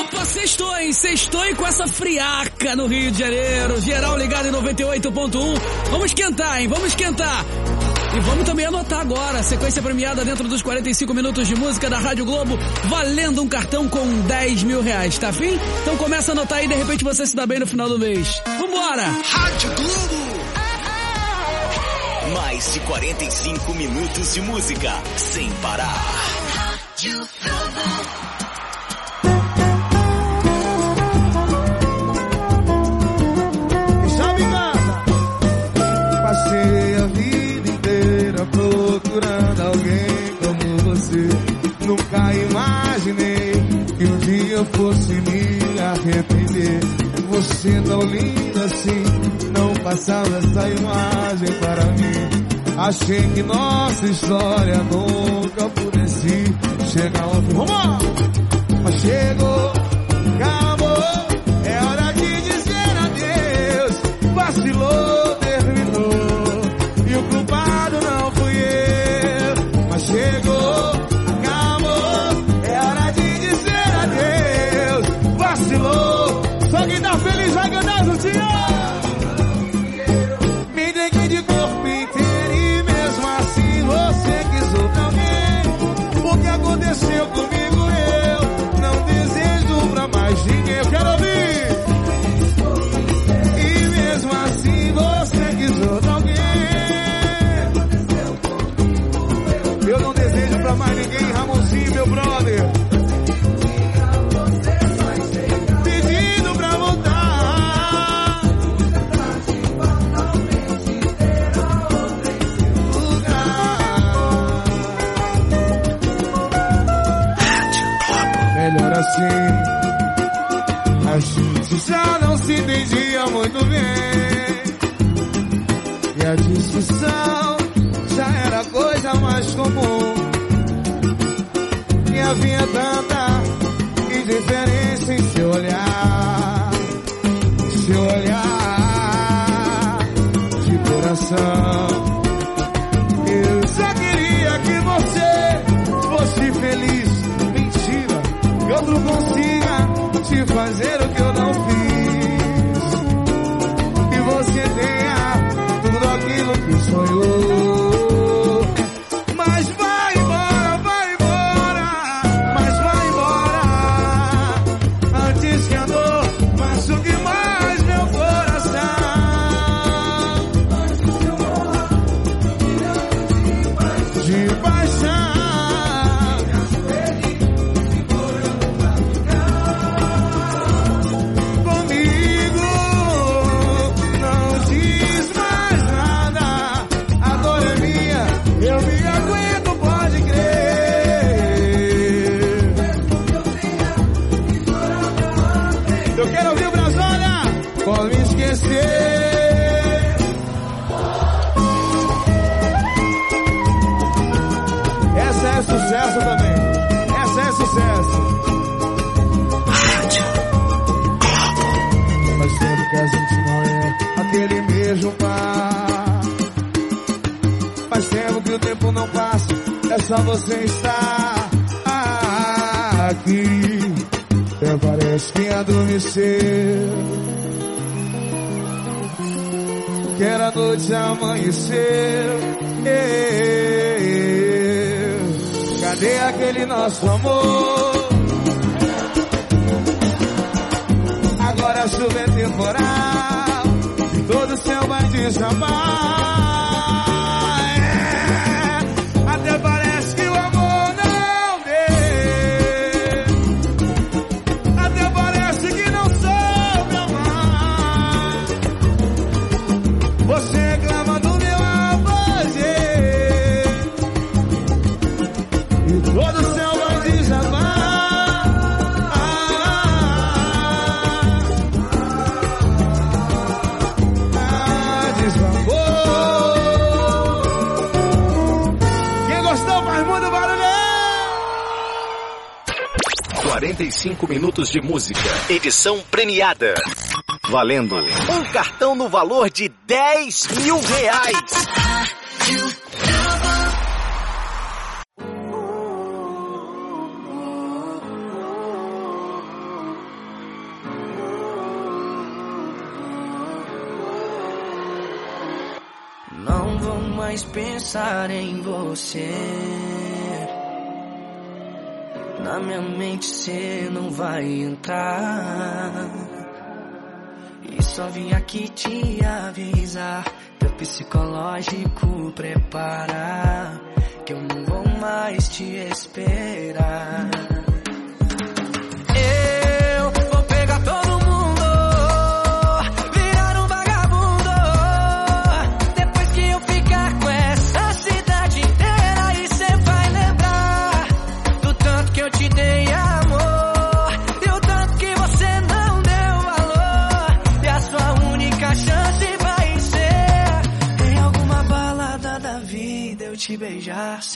Opa, sextou, hein? Sextou e com essa friaca no Rio de Janeiro. Geral ligado em 98.1. Vamos esquentar, hein? Vamos esquentar. E vamos também anotar agora, sequência premiada dentro dos 45 minutos de música da Rádio Globo, valendo um cartão com 10 mil reais, tá fim? Então começa a anotar aí, de repente você se dá bem no final do mês. Vambora! Rádio Globo! Mais de 45 minutos de música, sem parar. Rádio Globo. Nunca imaginei que um dia eu fosse me arrepender. Você tão linda assim, não passava essa imagem para mim. Achei que nossa história nunca pudesse chegar ao fim. Mas chegou, acabou, discussão já era coisa mais comum. E havia tanta indiferença em seu olhar, seu olhar de coração. Eu só queria que você fosse feliz. Mentira, que outro consiga te fazer o que eu amanhecer. Cadê aquele nosso amor? Agora a chuva é temporal e todo o céu vai desabar. Todo o céu vai desabar. Ah, desabou. Quem gostou faz muito barulho. 45 minutos de música. Edição premiada. Valendo um cartão no valor de 10 mil reais. Pensar em você. Na minha mente cê não vai entrar. E só vim aqui te avisar. Teu psicológico preparar. Que eu não vou mais te esperar.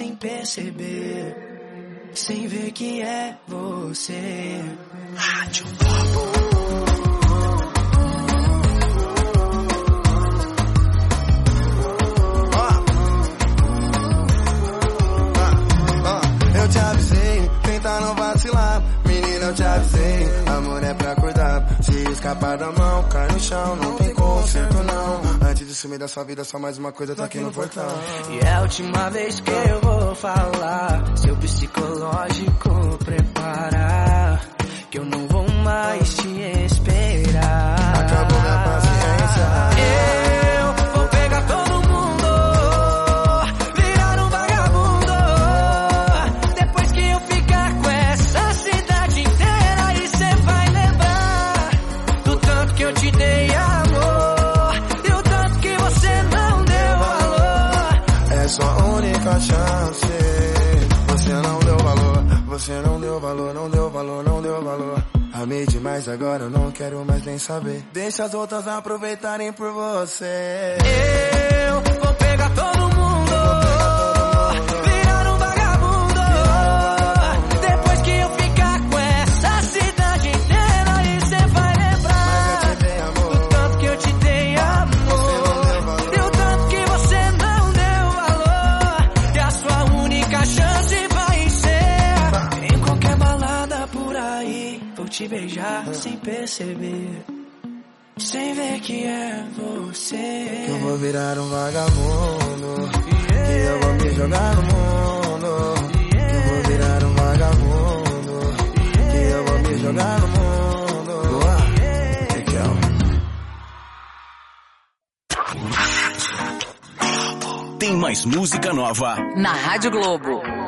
Sem perceber, sem ver que é você. Rádio Eu te avisei, tenta não vacilar. Menina, eu te avisei, amor é pra cuidar. Se escapar da mão, cai no chão, não tem conserto não. Sumir da sua vida, só mais uma coisa tá aqui no portão. E é a última vez que eu vou falar. Seu psicológico preparar. Que eu não vou mais te deu valor, não deu valor, não deu valor. Amei demais agora, eu não quero mais nem saber. Deixa as outras aproveitarem por você. Eu vou te beijar sem perceber. Sem ver que é você. Que eu vou virar um vagabundo. Que eu vou me jogar no mundo. Que eu vou virar um vagabundo. Que eu vou me jogar no mundo. Ah, que que é? Tem mais música nova Na Rádio Globo.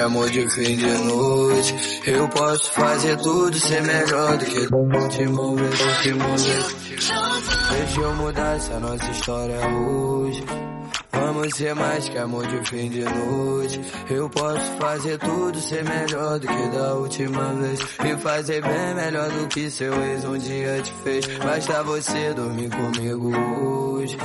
É amor de fim de noite. Eu posso fazer tudo ser melhor do que te mover, te. Deixa eu mudar essa nossa história hoje. Vamos ser mais que amor de fim de noite. Eu posso fazer tudo ser melhor do que da última vez. E fazer bem melhor do que seu ex um dia te fez. Basta você dormir comigo hoje.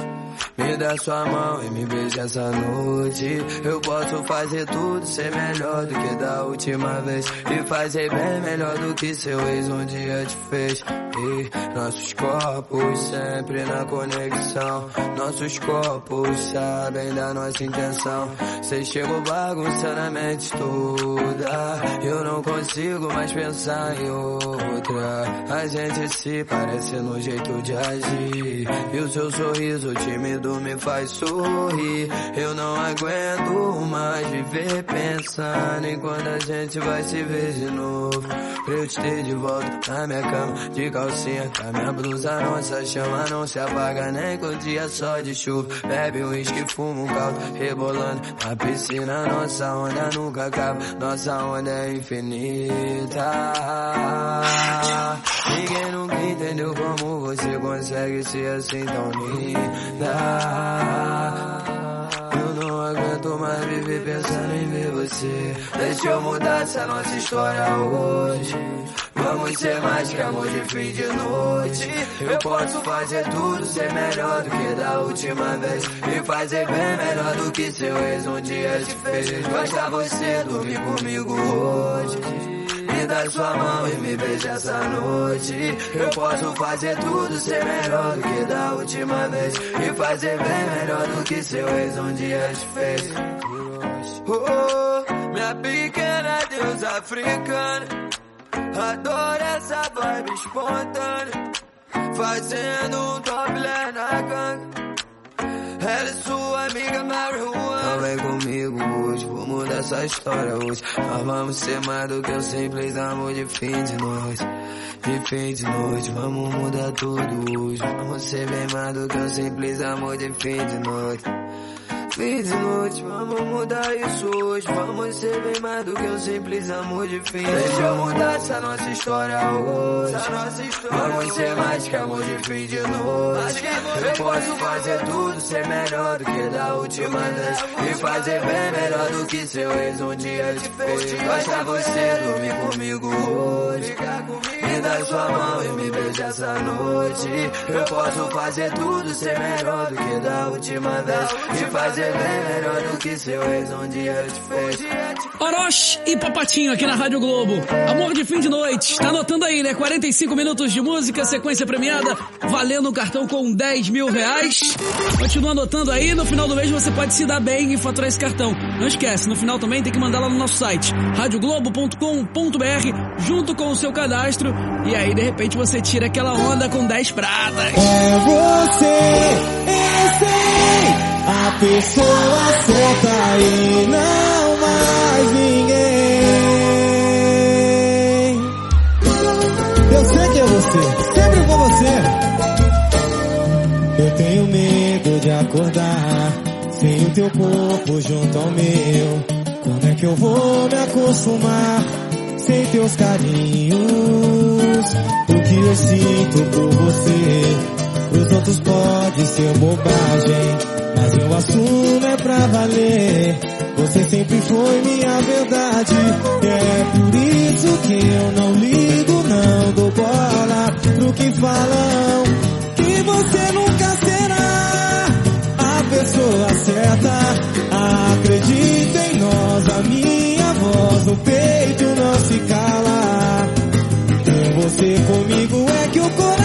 Me dá sua mão e me beija essa noite. Eu posso fazer tudo ser melhor do que da última vez. E fazer bem melhor do que seu ex um dia te fez. E nossos corpos sempre na conexão. Nossos corpos da nossa intenção. Cê chegou bagunçando a mente toda. Eu não consigo mais pensar em outra. A gente se parece no jeito de agir. E o seu sorriso tímido me faz sorrir. Eu não aguento mais viver pensando em quando a gente vai se ver de novo. Pra eu te ter de volta na minha cama, de calcinha, com a minha blusa. Nossa chama não se apaga nem com dia só de chuva. Bebe um uísque, fuma um caldo, rebolando na piscina. Nossa onda nunca acaba, nossa onda é infinita. Ninguém nunca entendeu como você consegue ser assim tão linda. Aguento mais viver pensando em ver você. Deixa eu mudar essa nossa história hoje. Vamos ser mais que amor de fim de noite. Eu posso fazer tudo ser melhor do que da última vez. E fazer bem melhor do que seu ex um dia te fez. Basta você dormir comigo hoje. Me dá sua mão e me beija essa noite. Eu posso fazer tudo ser melhor do que da última vez. E fazer bem melhor do que seu ex um dia te fez. Oh, minha pequena deusa africana. Adoro essa vibe espontânea. Fazendo um topless na ganga. Ela é sua amiga marihuana. Vem comigo hoje, vou mudar essa história hoje. Nós vamos ser mais do que o simples amor de fim de noite. De fim de noite, vamos mudar tudo hoje. Vamos ser bem mais do que o simples amor de fim de noite. Fim de noite, vamos mudar isso hoje. Vamos ser bem mais do que um simples amor de fim. Deixa eu mudar essa nossa história hoje. Vamos ser mais que amor de fim de noite. Eu posso fazer tudo, ser melhor do que da última vez. E fazer bem melhor do que seu ex um dia te fez. Basta você dormir comigo hoje. Me sua mão e me beija essa noite. Eu posso fazer tudo, ser melhor do que da última vez. E fazer bem melhor do que seu ex um dia te fez. Orochi e Papatinho aqui na Rádio Globo. Amor de fim de noite. Tá anotando aí, né? 45 minutos de música, sequência premiada, valendo um cartão com 10 mil reais. Continua anotando aí, no final do mês você pode se dar bem e faturar esse cartão. Não esquece, no final também tem que mandar lá no nosso site, radioglobo.com.br, junto com o seu cadastro. E aí, de repente, você tira aquela onda com 10 pratas. É você, eu sei, a pessoa certa e não mais ninguém. Eu sei que é você, sempre com você. Eu tenho medo de acordar sem o teu corpo junto ao meu. Como é que eu vou me acostumar sem teus carinhos? O que eu sinto por você, pros outros pode ser bobagem, mas eu assumo é pra valer. Você sempre foi minha verdade, é por isso que eu não ligo, não dou bola pro que falam, que você nunca será a pessoa certa. Acredita no peito não se cala. Ter você comigo é que o coração,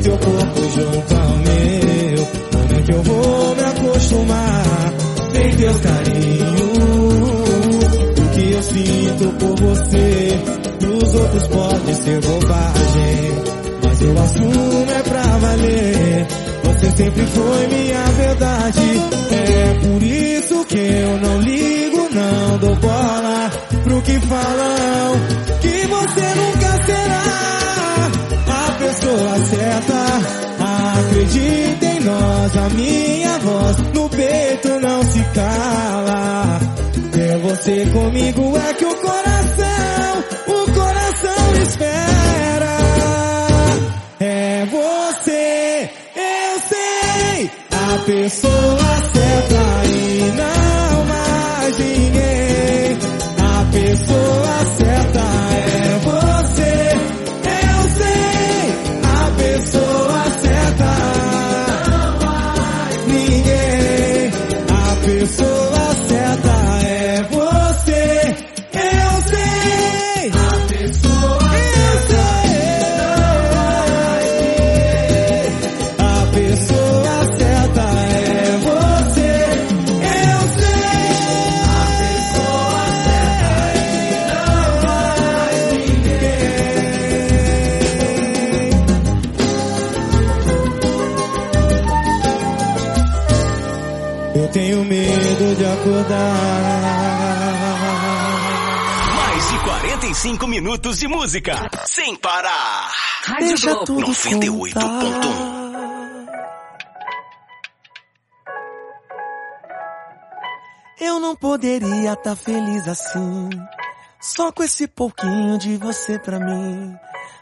teu corpo junto ao meu. Como é que eu vou me acostumar sem teus carinhos? O que eu sinto por você, pros outros pode ser bobagem. Mas eu assumo é pra valer. Você sempre foi minha verdade. É por isso que eu não ligo, não dou bola pro que falam. Que você nunca será nós, a minha voz no peito não se cala. Ter você comigo é que o coração, o coração espera. É você, eu sei, a pessoa acordar. Mais de 45 minutos de música, sem parar. Deixa tudo 98.1 contar. Eu não poderia estar feliz assim, só com esse pouquinho de você pra mim.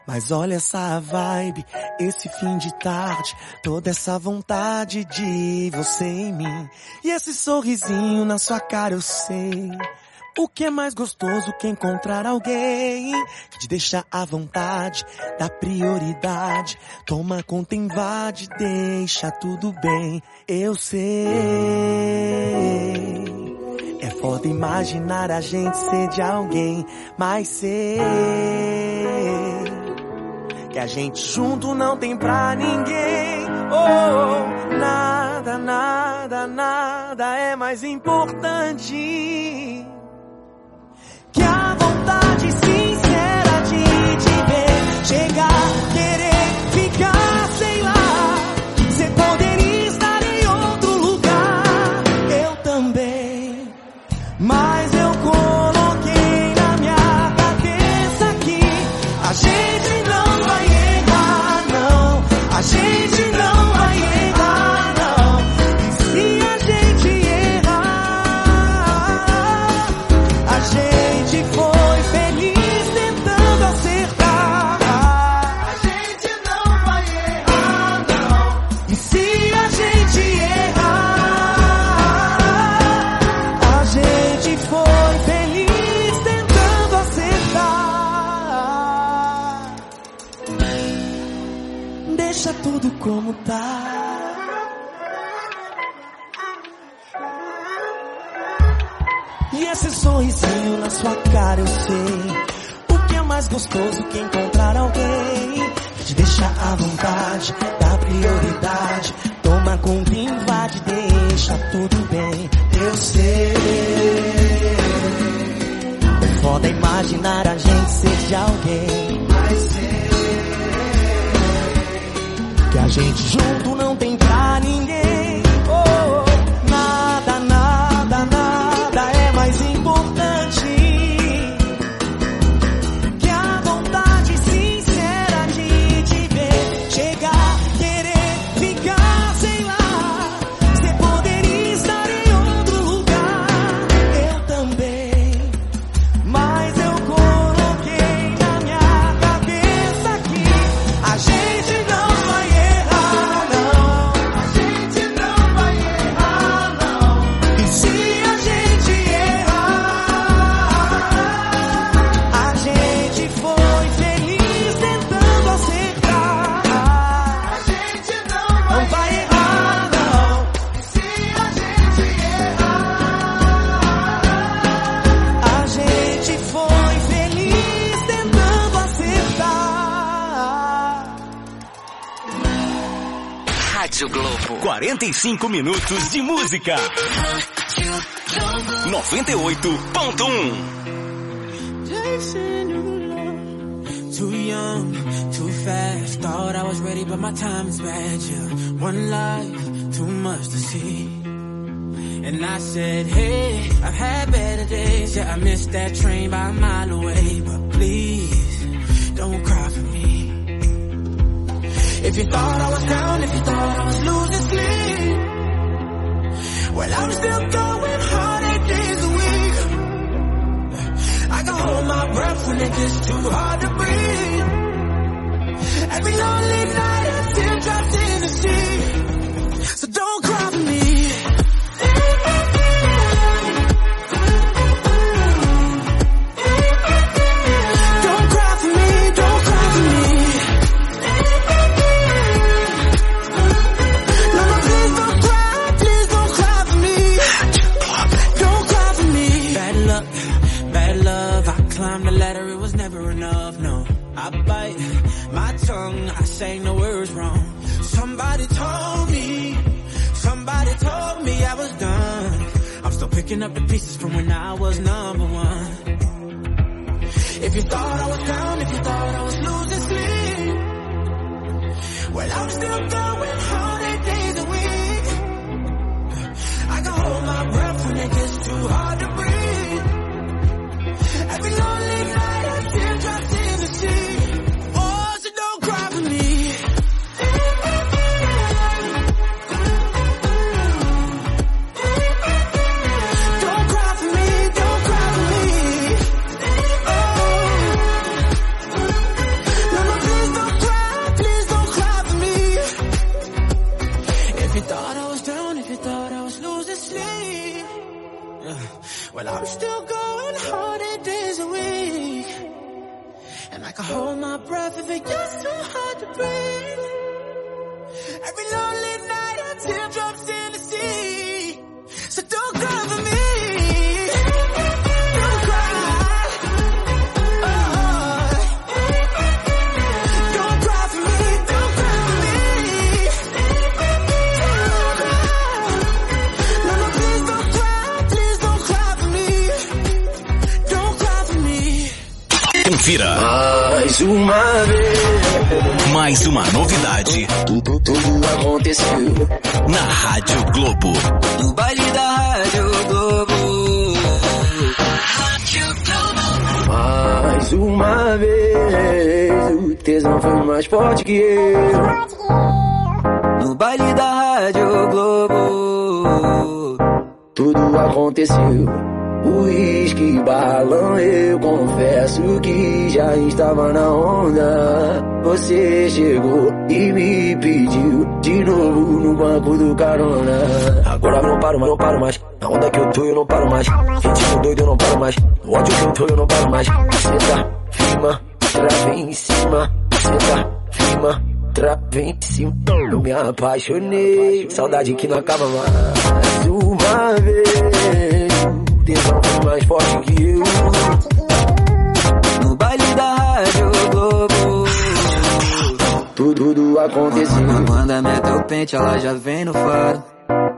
Mas olha essa vibe, esse fim de tarde, toda essa vontade de você em mim. E esse sorrisinho na sua cara eu sei. O que é mais gostoso que encontrar alguém que te deixa à vontade, dá prioridade, toma conta, invade, deixa tudo bem. Eu sei. É foda imaginar a gente ser de alguém, mas sei que a gente junto não tem pra ninguém. Oh, nada, nada, nada é mais importante que a vontade sincera de te ver chegar, querer ficar, como tá. E esse sorrisinho na sua cara eu sei. O que é mais gostoso que encontrar alguém? Que te deixa à vontade, dá prioridade. Toma conta, invade, deixa tudo bem. Eu sei. É foda imaginar a gente ser de alguém gente junto não tem Rádio Globo. 45 minutos de música. 98.1. Chasing your love. Too young, too fast. Thought I was ready, but my time is bad. Yeah, one life, too much to see. And I said, Hey, I've had better days. Yeah, I missed that train by a mile away. But please, don't cry for me. If you thought I was down, if you thought I was losing sleep, well, I'm still going hard eight days a week. I can hold my breath when it gets too hard to breathe. Every lonely night feel trapped in the sea. So don't picking up the pieces from when I was number one. If you thought I was down, if you thought I was losing sleep, well I'm still going hard eight days a week. I can hold my breath when it gets too hard to Mais uma novidade. Tudo, tudo aconteceu. Na Rádio Globo. No baile da Rádio Globo. Mais uma vez. O tesão foi mais forte que eu. No baile da Rádio Globo. Tudo aconteceu. Uísque, balão, eu confesso que já estava na onda. Você chegou e me pediu de novo no banco do carona. Agora não paro mais, não paro mais. Na onda que eu tô eu não paro mais. Ritmo doido eu não paro mais. No ódio que eu tô eu não paro mais. Senta, firma, trava em cima. Senta, firma, trava em cima. Eu me apaixonei. Saudade que não acaba mais. Uma vez tesão mais forte que eu. No baile da Rádio Globo. Tudo, tudo aconteceu. Quando a meta o pente, ela já vem no faro.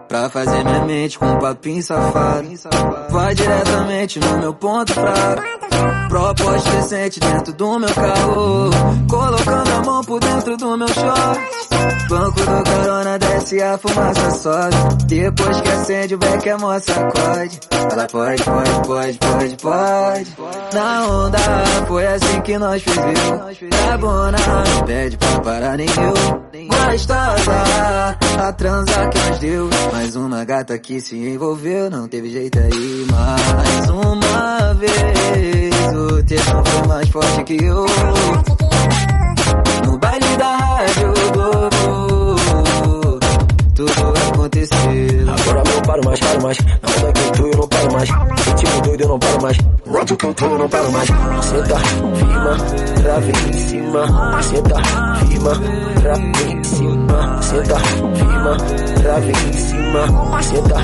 Pra fazer minha mente com um papinho safado. Vai diretamente no meu ponto fraco. Proposta decente dentro do meu carro. Colocando a mão por dentro do meu short. Banco do carona desce a fumaça sobe. Depois que acende o beck é mó sacode. Ela pode, pode, pode, pode, pode. Na onda foi assim que nós fizemos. Bona, não pede pra parar nem eu. Gostosa, a transa que nós deu. Mais uma gata que se envolveu, não teve jeito aí. Mais uma vez, o tesão foi mais forte que eu. No baile da Rádio Globo, tudo aconteceu. Agora não paro mais, paro mais. Na onda que eu tô, eu não paro mais. Ritmo doido, eu não paro mais. Ódio que eu tô, eu não paro mais. Senta, firma, trave em cima. Senta, firma, trave em cima. Senta, firma, trave em cima. Senta,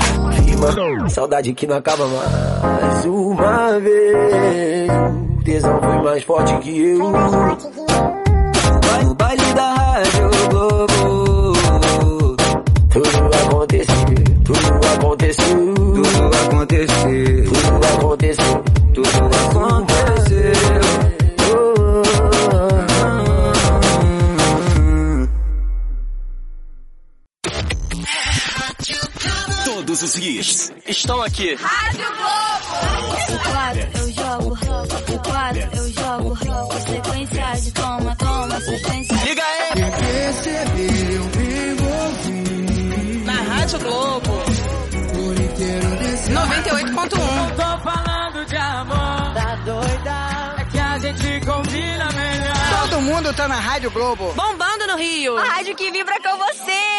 firma. Saudade que não acaba mais. Uma vez, tesão foi mais forte que eu. Estão aqui. O quadro eu jogo, o quadro eu jogo. Sequência de toma, toma, sequência. Liga aí. Perceber, eu me envolvi Na Rádio Globo. por inteiro nesse 98.1. Tô falando de amor. Tá doida? É que a gente combina melhor. Todo mundo tá na Rádio Globo. Bombando no Rio. A rádio que vibra com você.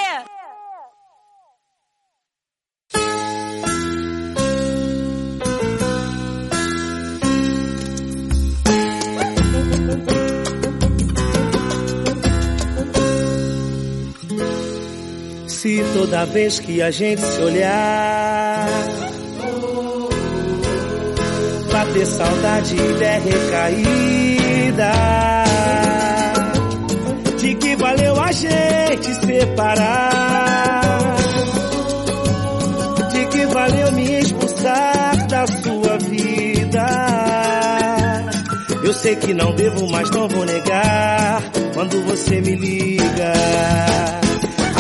Toda vez que a gente se olhar. Bater saudade e der recaída. De que valeu a gente separar? De que valeu me expulsar da sua vida? Eu sei que não devo, mas não vou negar Quando você me liga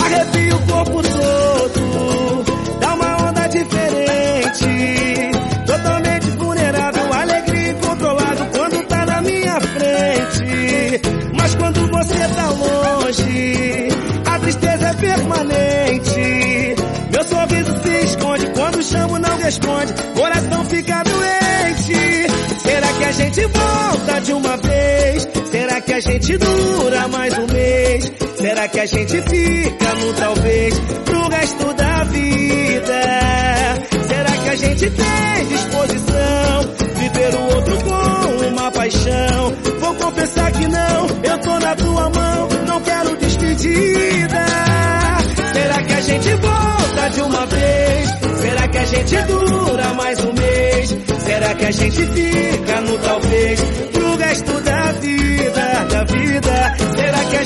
arrepia o corpo todo, dá uma onda diferente, totalmente vulnerável, alegria incontrolável quando tá na minha frente, mas quando você tá longe, a tristeza é permanente, meu sorriso se esconde, quando chamo não responde, coração fica doente, será que a gente volta de uma vez? Será que a gente dura mais um mês? Será que a gente fica no talvez pro resto da vida? Será que a gente tem disposição de ver o outro com uma paixão? Vou confessar que não, eu tô na tua mão, não quero despedida. Será que a gente volta de uma vez? Será que a gente dura mais um mês? Será que a gente fica no talvez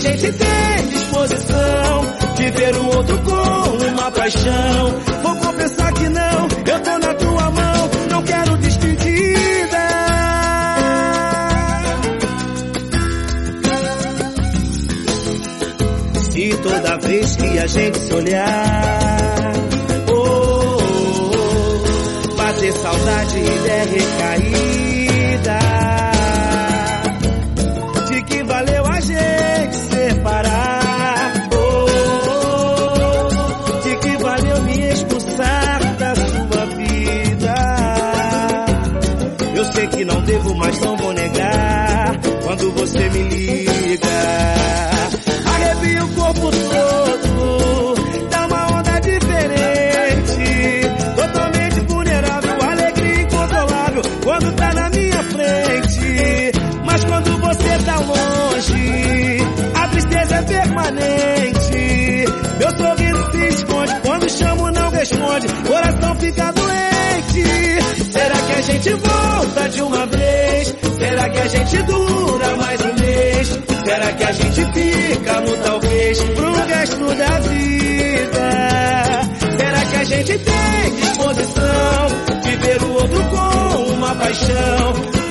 gente tem disposição de ver o outro com uma paixão. Vou confessar que não, eu tô na tua mão, não quero despedida. Se toda vez que a gente se olhar, oh, oh, oh, oh bater saudade e der recair. Será que a gente volta de uma vez? Será que a gente dura mais um mês? Será que a gente fica no talvez pro resto da vida? Será que a gente tem disposição de ver o outro com uma paixão?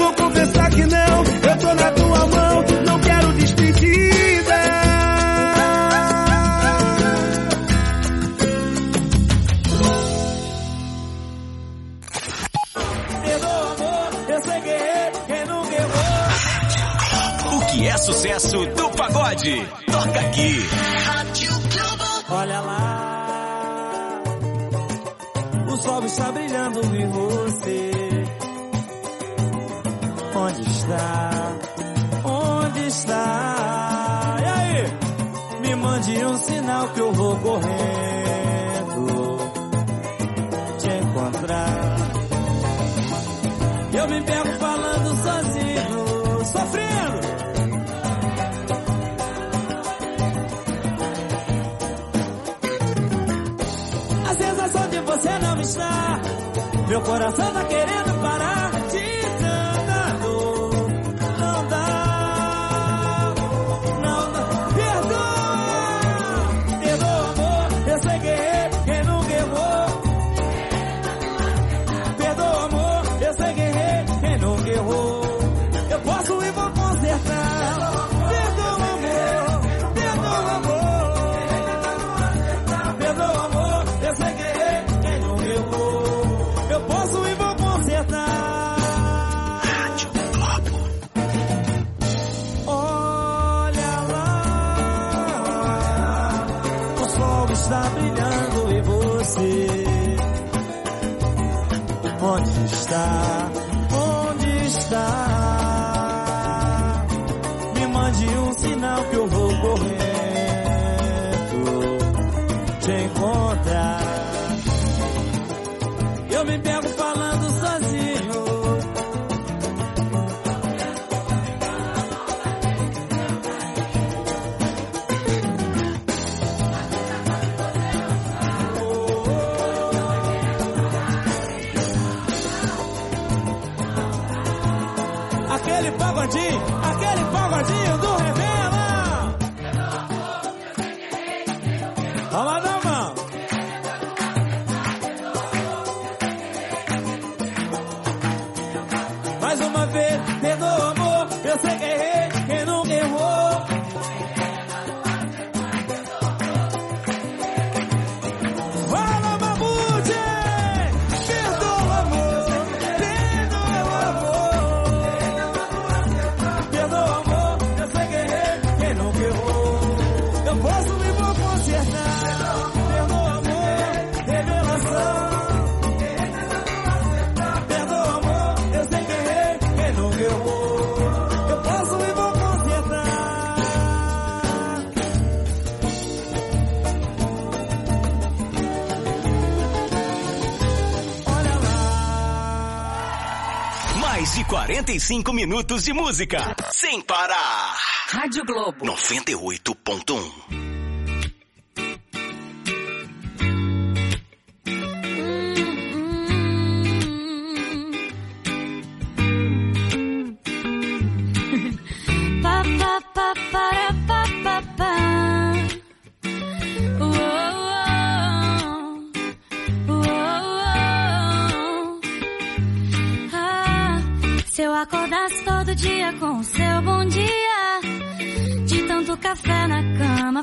pensar. 45 minutos de música, sem parar. Rádio Globo 98.1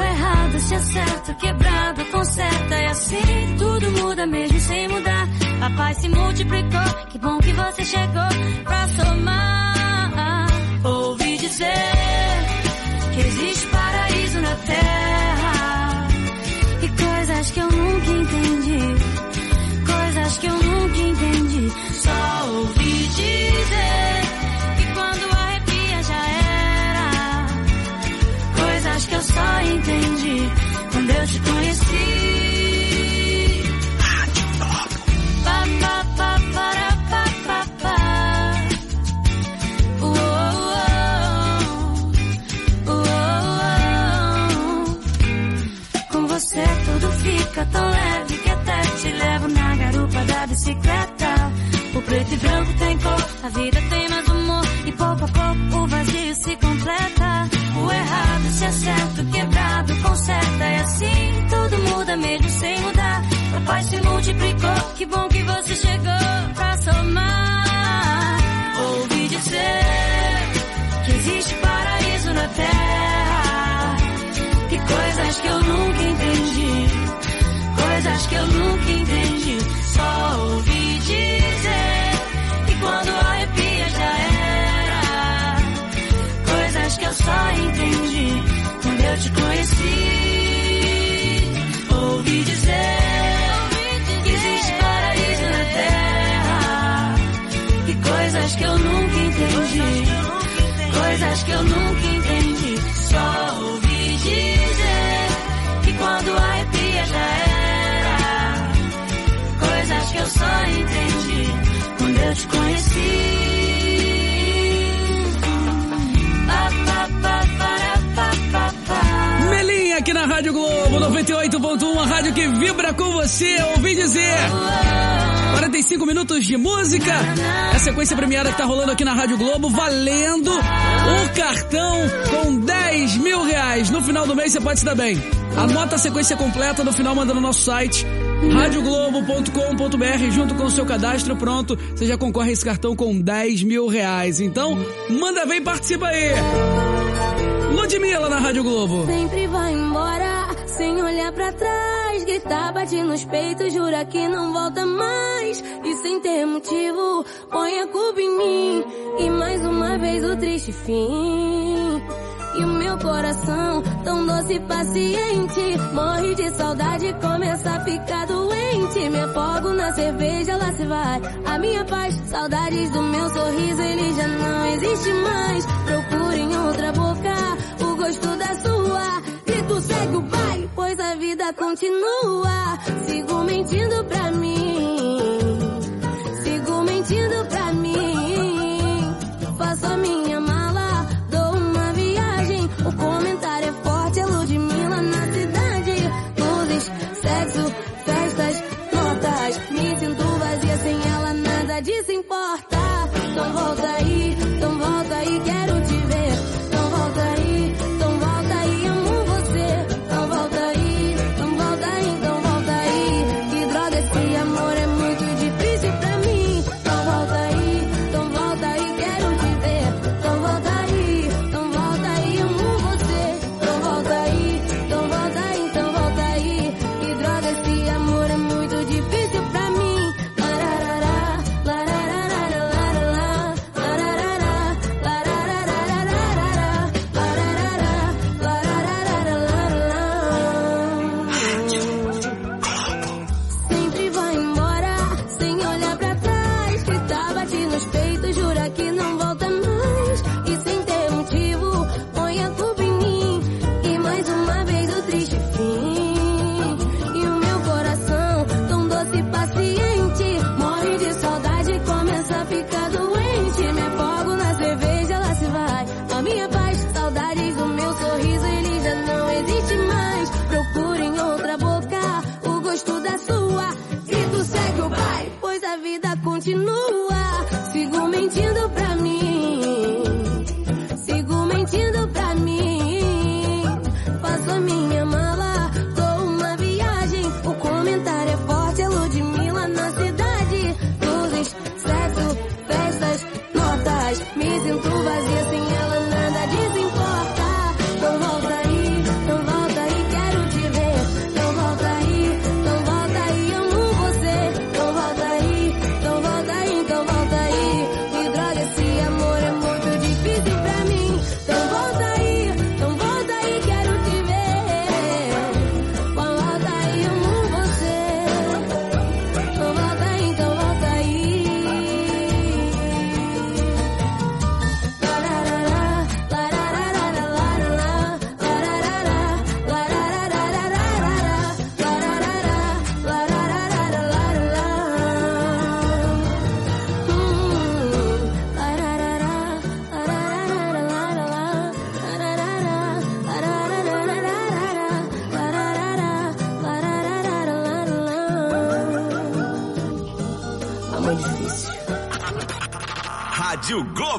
Errado se acerta, quebrado conserta. E assim tudo muda mesmo sem mudar. A paz se multiplicou, que bom que você chegou pra somar. Bicicleta. O preto e branco tem cor, a vida tem mais humor. E pouco a pouco o vazio se completa. O errado se acerta, o quebrado conserta. E assim tudo muda mesmo sem mudar. A paz se multiplicou, que bom que você chegou pra somar. Coisas que eu nunca entendi. Coisas que eu nunca entendi. Só ouvi dizer que quando arrepia já era. Coisas que eu só entendi quando eu te conheci. Rádio Globo 98.1, a rádio que vibra com você, ouvi dizer. 45 minutos de música. A sequência premiada que tá rolando aqui na Rádio Globo, valendo um cartão com 10 mil reais. No final do mês você pode se dar bem. Anota a sequência completa no final, manda no nosso site radioglobo.com.br junto com o seu cadastro pronto, você já concorre a esse cartão com 10 mil reais. Então, manda bem, participa aí. Ludmilla na Rádio Globo. Sempre vai embora, sem olhar pra trás. Gritar, bate nos peitos, jura que não volta mais. E sem ter motivo, põe a culpa em mim. E mais uma vez o triste fim. E o meu coração, tão doce e paciente, morre de saudade, começa a ficar doente. Me afogo na cerveja, lá se vai a minha paz. Saudades do meu sorriso, ele já não existe mais. Procure em outra boca gosto da sua. Tu segue o pai, pois a vida continua. Sigo mentindo pra mim. Sigo mentindo pra mim. continua. Sigo mentindo pra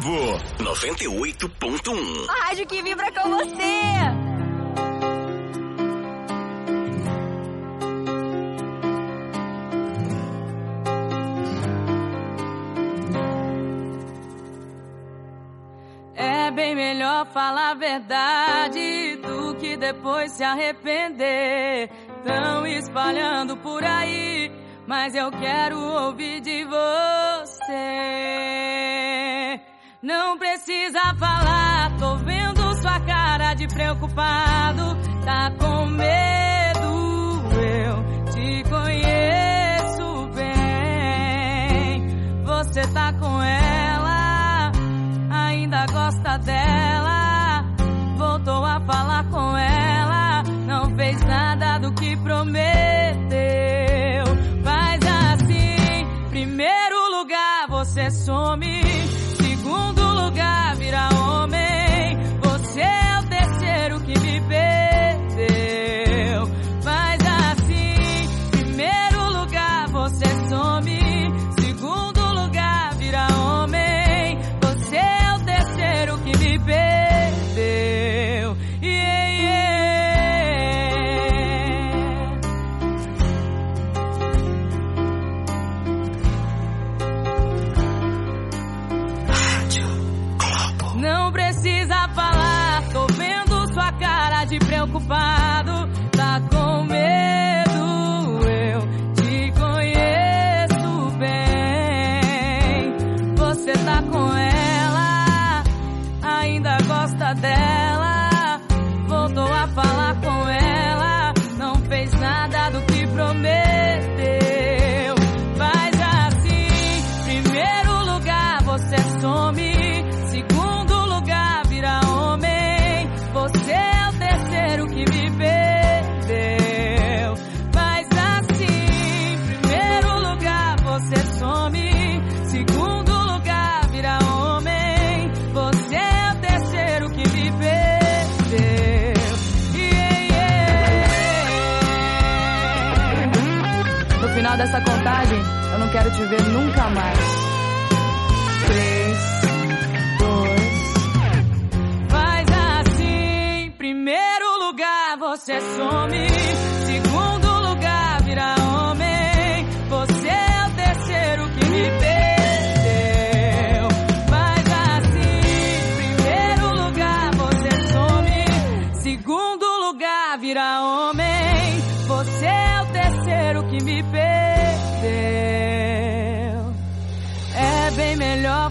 Globo 98.1. A rádio que vibra com você. É bem melhor falar a verdade do que depois se arrepender. Tão espalhando por aí, mas eu quero ouvir de você. Não precisa falar, tô vendo sua cara de preocupado. Tá com medo, eu te conheço bem. Você tá com ela, ainda gosta dela. Voltou a falar com ela, não fez nada do que prometeu.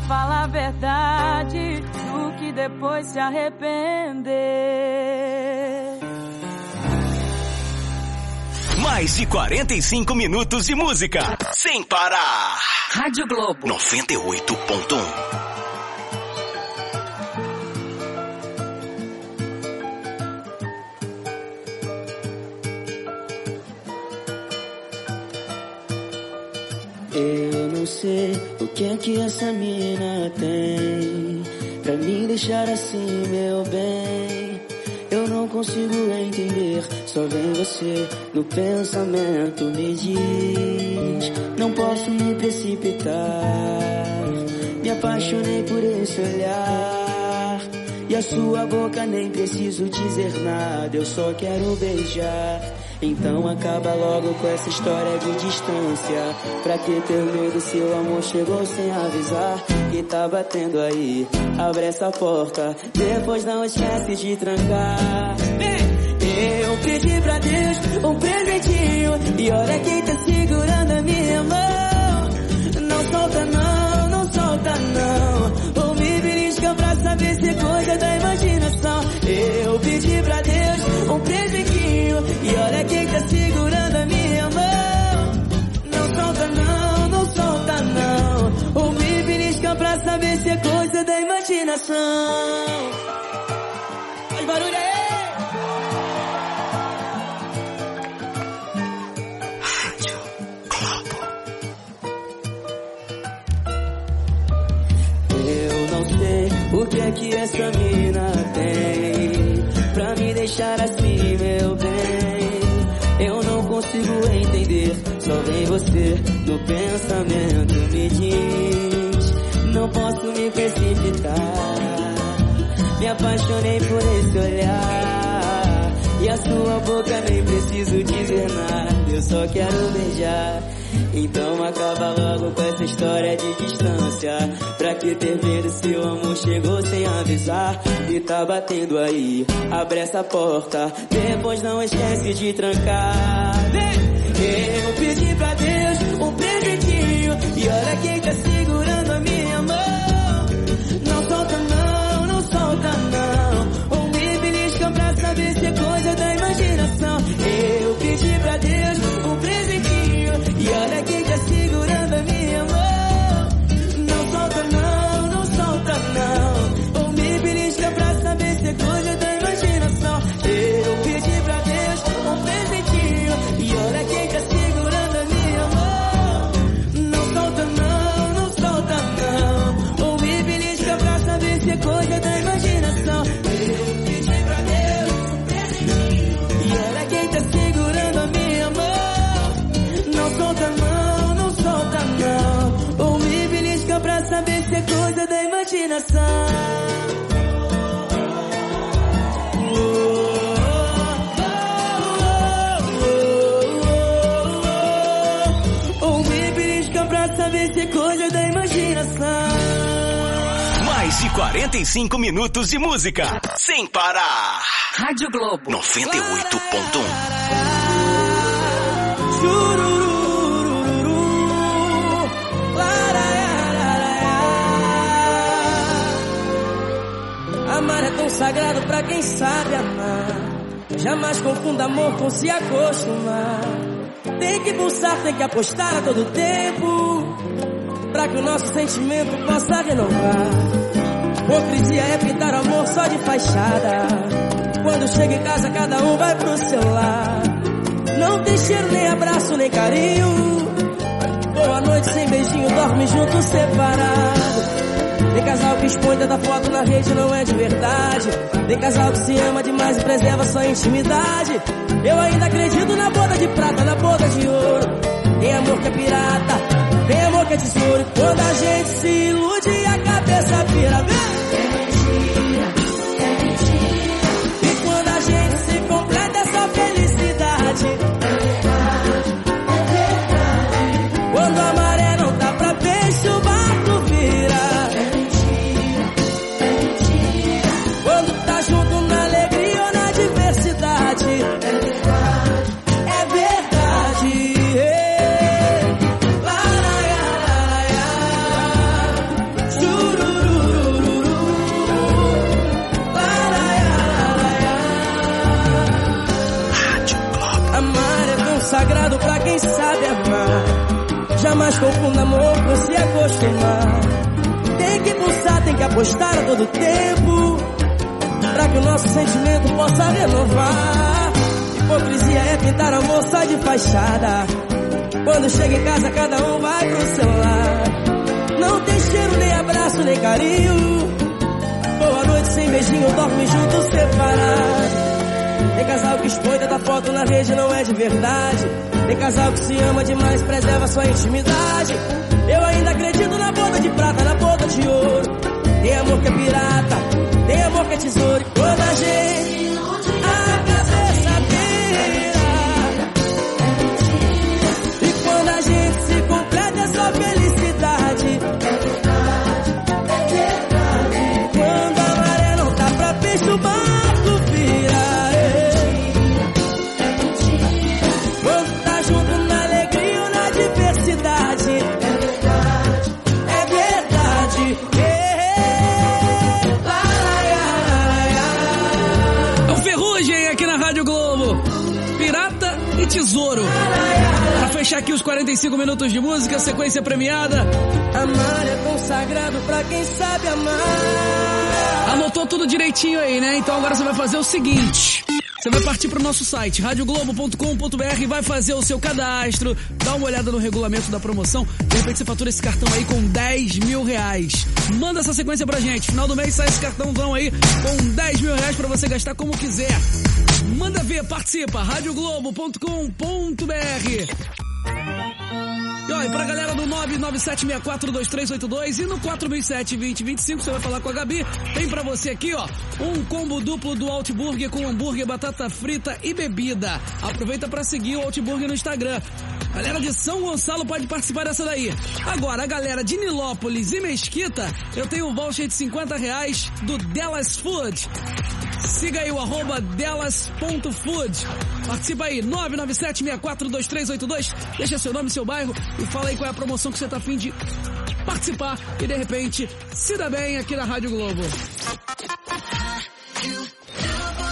Falar a verdade do que depois se arrepender. Mais de 45 minutos de música. Sem parar. Rádio Globo 98.1. O que é que essa mina tem Pra me deixar assim, meu bem? Eu não consigo entender. Só vem você no pensamento Me diz Não posso me precipitar. Me apaixonei por esse olhar. E a sua boca nem preciso dizer nada. Eu só quero beijar então acaba logo com essa história de distância. Pra que ter medo se o amor chegou sem avisar? Que tá batendo aí, abre essa porta. Depois não esquece de trancar. Eu pedi pra Deus um presentinho. E olha quem tá segurando a minha mão. Não solta não, não solta não. Ou me belisca pra saber se é coisa da imaginação. Eu pedi pra Deus um presentinho é coisa da imaginação. Faz barulho aí! Eu não sei o que é que essa mina tem Pra me deixar assim, meu bem. Eu não consigo entender Só vem você no pensamento Me diz me precipitar. Me apaixonei por esse olhar. E a sua boca nem preciso dizer nada. Eu só quero beijar. Então acaba logo com essa história de distância. Pra que ter medo se o amor chegou sem avisar? E tá batendo aí, abre essa porta. Depois não esquece de trancar. Eu pedi pra Deus um presentinho. E olha quem tá segurando Mais de 45 minutos de música. Sem parar. Rádio Globo. 98.1. sagrado pra quem sabe amar. Jamais confunda amor com se acostumar. Tem que pulsar, tem que apostar a todo tempo. Pra que o nosso sentimento possa renovar. Hipocrisia é pintar o amor só de fachada. Quando chega em casa, cada um vai pro seu lar. Não tem cheiro, nem abraço, nem carinho. Boa noite sem beijinho, dorme junto separado. Tem casal que expõe tanta foto na rede, não é de verdade. Tem casal que se ama demais e preserva sua intimidade. Eu ainda acredito na boda de prata, na boda de ouro. Tem amor que é pirata, tem amor que é tesouro. Quando a gente se ilude, a cabeça vira. É fachada. Quando chega em casa, cada um vai pro seu lar. Não tem cheiro, nem abraço, nem carinho. Boa noite sem beijinho, dorme junto separado. Tem casal que expõe tanta foto na rede, não é de verdade. Tem casal que se ama demais, preserva sua intimidade. Eu ainda acredito na boda de prata, na boda de ouro. Tem amor que é pirata, tem amor que é tesouro. E quando a gente 45 minutos de música, sequência premiada. Amar é tão sagrado pra quem sabe amar. Anotou tudo direitinho aí, né? Então agora você vai fazer o seguinte. Você vai partir pro nosso site, radioglobo.com.br e vai fazer o seu cadastro, dá uma olhada no regulamento da promoção, de repente você fatura esse cartão aí com 10 mil reais. Manda essa sequência pra gente, final do mês sai esse cartãozão aí com 10 mil reais pra você gastar como quiser. Manda ver, participa, radioglobo.com.br E olha, pra galera do 997642382 e no 40072025, você vai falar com a Gabi. Tem pra você aqui, ó, um combo duplo do Outburger com hambúrguer, batata frita e bebida. Aproveita pra seguir o Outburger no Instagram. Galera de São Gonçalo pode participar dessa daí. Agora, a galera de Nilópolis e Mesquita, eu tenho um voucher de 50 reais do Delas Food. Siga aí o arroba delas.food. Participa aí, 997642382. Deixa seu nome, seu bairro e fala aí qual é a promoção que você tá afim de participar e de repente se dá bem aqui na Rádio Globo.